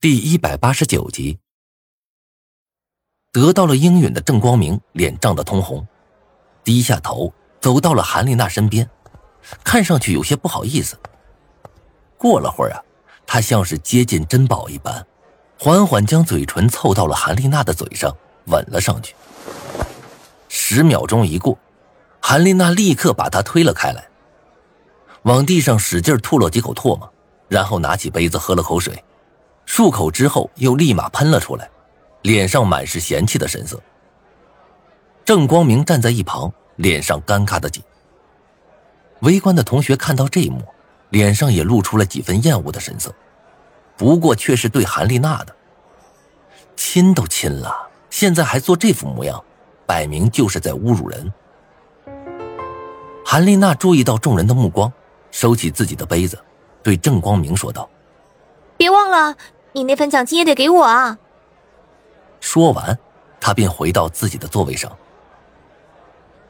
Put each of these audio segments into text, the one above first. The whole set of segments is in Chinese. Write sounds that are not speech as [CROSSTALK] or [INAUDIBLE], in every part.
第一百八十九集，得到了应允的郑光明脸涨得通红，低下头走到了韩丽娜身边，看上去有些不好意思。过了会儿啊，他像是接近珍宝一般，缓缓将嘴唇凑到了韩丽娜的嘴上，吻了上去。十秒钟一过，韩丽娜立刻把他推了开来，往地上使劲吐了几口唾沫，然后拿起杯子喝了口水。漱口之后，又立马喷了出来，脸上满是嫌弃的神色。郑光明站在一旁，脸上尴尬的紧。围观的同学看到这一幕，脸上也露出了几分厌恶的神色，不过却是对韩丽娜的。亲都亲了，现在还做这副模样，摆明就是在侮辱人。韩丽娜注意到众人的目光，收起自己的杯子，对郑光明说道：“别忘了。”你那份奖金也得给我啊！说完，他便回到自己的座位上。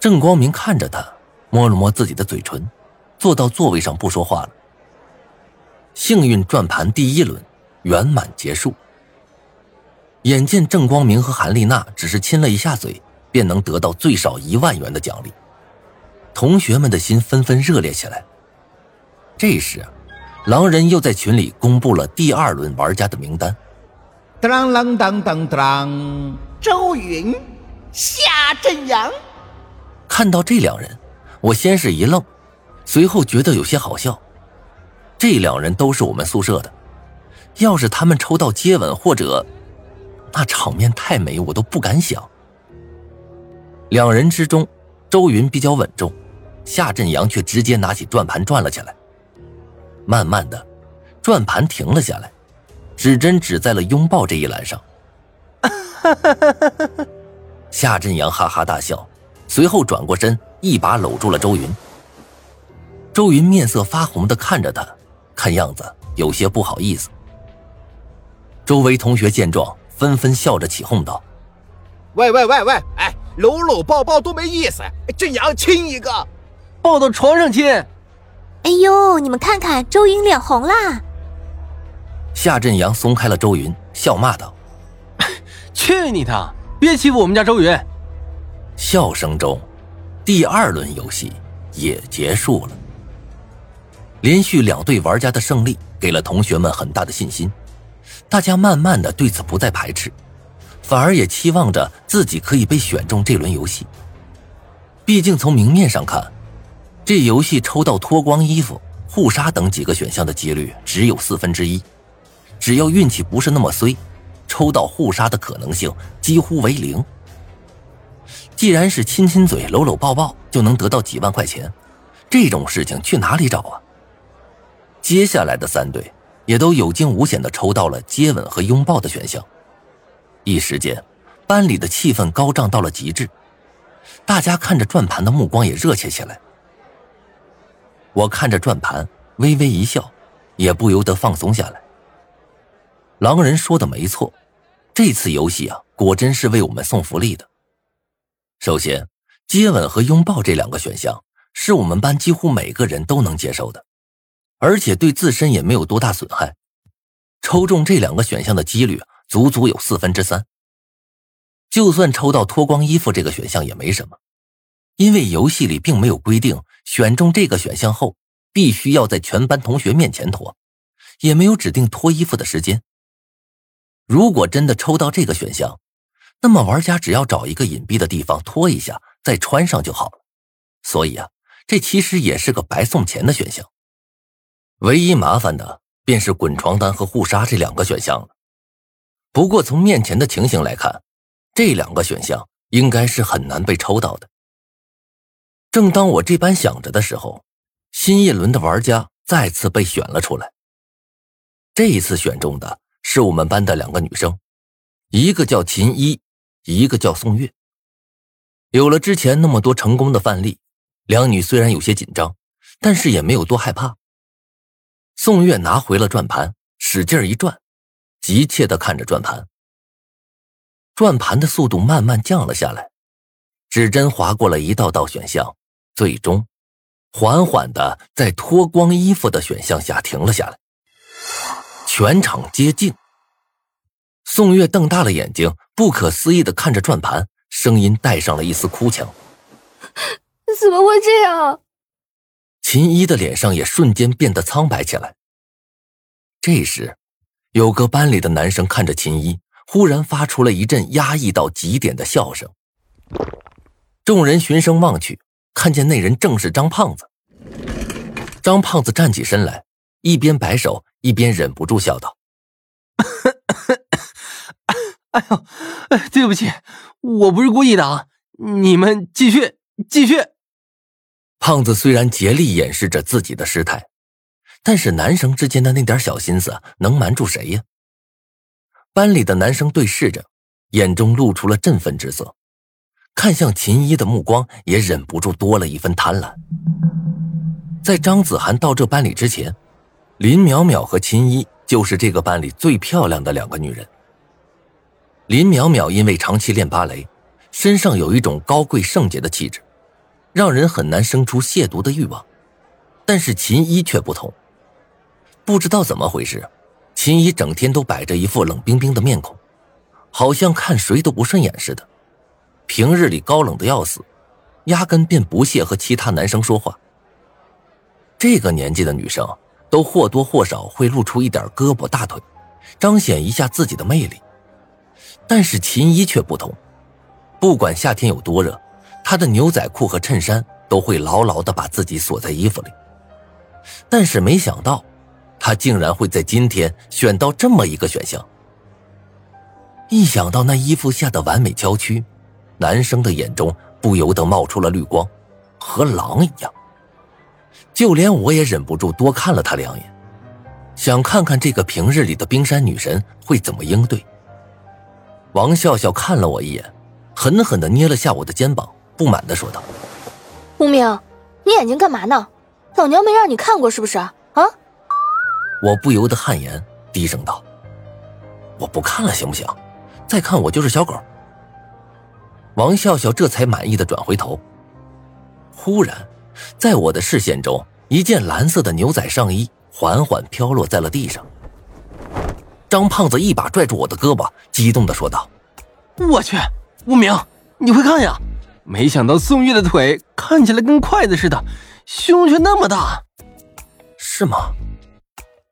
郑光明看着他，摸了摸自己的嘴唇，坐到座位上不说话了。幸运转盘第一轮圆满结束。眼见郑光明和韩丽娜只是亲了一下嘴，便能得到最少一万元的奖励，同学们的心纷纷热烈起来。这时。狼人又在群里公布了第二轮玩家的名单。当当当当当，周云、夏振阳。看到这两人，我先是一愣，随后觉得有些好笑。这两人都是我们宿舍的，要是他们抽到接吻或者，那场面太美，我都不敢想。两人之中，周云比较稳重，夏振阳却直接拿起转盘转了起来。慢慢的，转盘停了下来，指针指在了拥抱这一栏上。夏振阳哈哈大笑，随后转过身，一把搂住了周云。周云面色发红的看着他，看样子有些不好意思。周围同学见状，纷纷笑着起哄道：“喂喂喂喂，哎，搂搂抱抱多没意思，振阳亲一个，抱到床上亲。”哎呦，你们看看，周云脸红啦！夏振阳松开了周云，笑骂道：“ [LAUGHS] 去你的！别欺负我们家周云！”笑声中，第二轮游戏也结束了。连续两队玩家的胜利，给了同学们很大的信心，大家慢慢的对此不再排斥，反而也期望着自己可以被选中这轮游戏。毕竟从明面上看。这游戏抽到脱光衣服、互杀等几个选项的几率只有四分之一，只要运气不是那么衰，抽到互杀的可能性几乎为零。既然是亲亲嘴、搂搂抱抱就能得到几万块钱，这种事情去哪里找啊？接下来的三队也都有惊无险的抽到了接吻和拥抱的选项，一时间，班里的气氛高涨到了极致，大家看着转盘的目光也热切起来。我看着转盘，微微一笑，也不由得放松下来。狼人说的没错，这次游戏啊，果真是为我们送福利的。首先，接吻和拥抱这两个选项是我们班几乎每个人都能接受的，而且对自身也没有多大损害。抽中这两个选项的几率足足有四分之三。就算抽到脱光衣服这个选项也没什么。因为游戏里并没有规定选中这个选项后必须要在全班同学面前脱，也没有指定脱衣服的时间。如果真的抽到这个选项，那么玩家只要找一个隐蔽的地方脱一下再穿上就好了。所以啊，这其实也是个白送钱的选项。唯一麻烦的便是滚床单和互杀这两个选项了。不过从面前的情形来看，这两个选项应该是很难被抽到的。正当我这般想着的时候，新一轮的玩家再次被选了出来。这一次选中的是我们班的两个女生，一个叫秦一，一个叫宋月。有了之前那么多成功的范例，两女虽然有些紧张，但是也没有多害怕。宋月拿回了转盘，使劲一转，急切的看着转盘。转盘的速度慢慢降了下来，指针划过了一道道选项。最终，缓缓的在脱光衣服的选项下停了下来。全场皆静，宋月瞪大了眼睛，不可思议的看着转盘，声音带上了一丝哭腔：“怎么会这样？”秦一的脸上也瞬间变得苍白起来。这时，有个班里的男生看着秦一，忽然发出了一阵压抑到极点的笑声。众人循声望去，看见那人正是张胖子。张胖子站起身来，一边摆手，一边忍不住笑道：“哎呦，对不起，我不是故意的啊！你们继续，继续。”胖子虽然竭力掩饰着自己的失态，但是男生之间的那点小心思能瞒住谁呀？班里的男生对视着，眼中露出了振奋之色，看向秦一的目光也忍不住多了一分贪婪。在张子涵到这班里之前，林淼淼和秦一就是这个班里最漂亮的两个女人。林淼淼因为长期练芭蕾，身上有一种高贵圣洁的气质。让人很难生出亵渎的欲望，但是秦一却不同。不知道怎么回事，秦一整天都摆着一副冷冰冰的面孔，好像看谁都不顺眼似的。平日里高冷的要死，压根便不屑和其他男生说话。这个年纪的女生都或多或少会露出一点胳膊大腿，彰显一下自己的魅力。但是秦一却不同，不管夏天有多热。他的牛仔裤和衬衫都会牢牢的把自己锁在衣服里，但是没想到，他竟然会在今天选到这么一个选项。一想到那衣服下的完美娇躯，男生的眼中不由得冒出了绿光，和狼一样。就连我也忍不住多看了他两眼，想看看这个平日里的冰山女神会怎么应对。王笑笑看了我一眼，狠狠的捏了下我的肩膀。不满的说道：“无名，你眼睛干嘛呢？老娘没让你看过是不是啊？”我不由得汗颜，低声道：“我不看了，行不行？再看我就是小狗。”王笑笑这才满意的转回头。忽然，在我的视线中，一件蓝色的牛仔上衣缓缓飘落在了地上。张胖子一把拽住我的胳膊，激动的说道：“我去，无名，你会看呀！”没想到宋玉的腿看起来跟筷子似的，胸却那么大，是吗？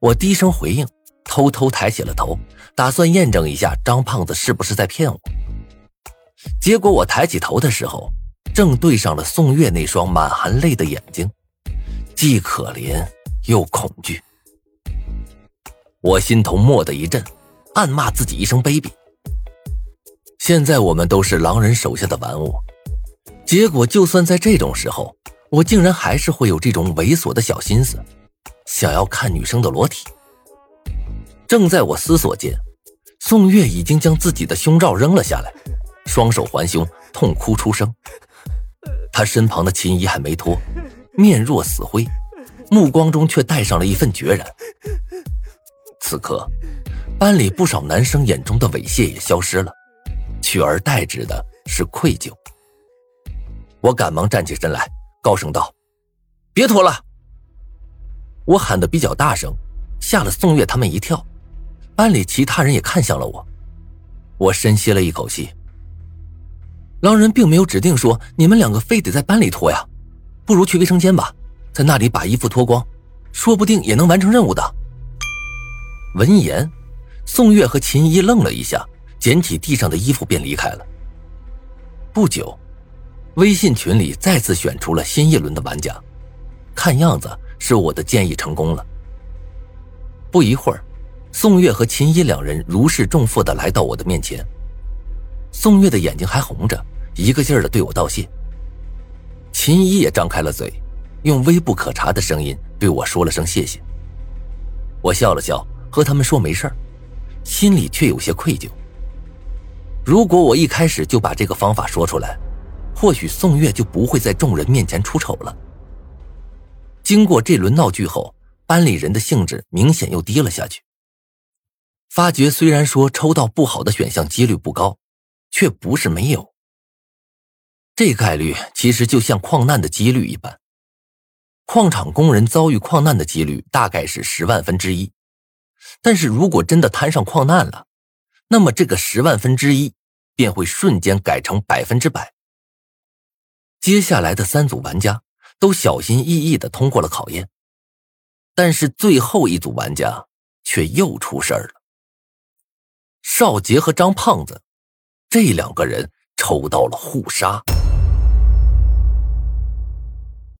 我低声回应，偷偷抬起了头，打算验证一下张胖子是不是在骗我。结果我抬起头的时候，正对上了宋月那双满含泪的眼睛，既可怜又恐惧。我心头蓦地一震，暗骂自己一声卑鄙。现在我们都是狼人手下的玩物。结果，就算在这种时候，我竟然还是会有这种猥琐的小心思，想要看女生的裸体。正在我思索间，宋月已经将自己的胸罩扔了下来，双手环胸，痛哭出声。他身旁的秦怡还没脱，面若死灰，目光中却带上了一份决然。此刻，班里不少男生眼中的猥亵也消失了，取而代之的是愧疚。我赶忙站起身来，高声道：“别脱了！”我喊的比较大声，吓了宋月他们一跳。班里其他人也看向了我。我深吸了一口气。狼人并没有指定说你们两个非得在班里脱呀，不如去卫生间吧，在那里把衣服脱光，说不定也能完成任务的。闻言，宋月和秦一愣了一下，捡起地上的衣服便离开了。不久。微信群里再次选出了新一轮的玩家，看样子是我的建议成功了。不一会儿，宋月和秦一两人如释重负的来到我的面前。宋月的眼睛还红着，一个劲儿的对我道谢。秦一也张开了嘴，用微不可察的声音对我说了声谢谢。我笑了笑，和他们说没事儿，心里却有些愧疚。如果我一开始就把这个方法说出来。或许宋月就不会在众人面前出丑了。经过这轮闹剧后，班里人的兴致明显又低了下去。发觉虽然说抽到不好的选项几率不高，却不是没有。这概率其实就像矿难的几率一般，矿场工人遭遇矿难的几率大概是十万分之一。但是如果真的摊上矿难了，那么这个十万分之一便会瞬间改成百分之百。接下来的三组玩家都小心翼翼的通过了考验，但是最后一组玩家却又出事儿了。少杰和张胖子这两个人抽到了互杀。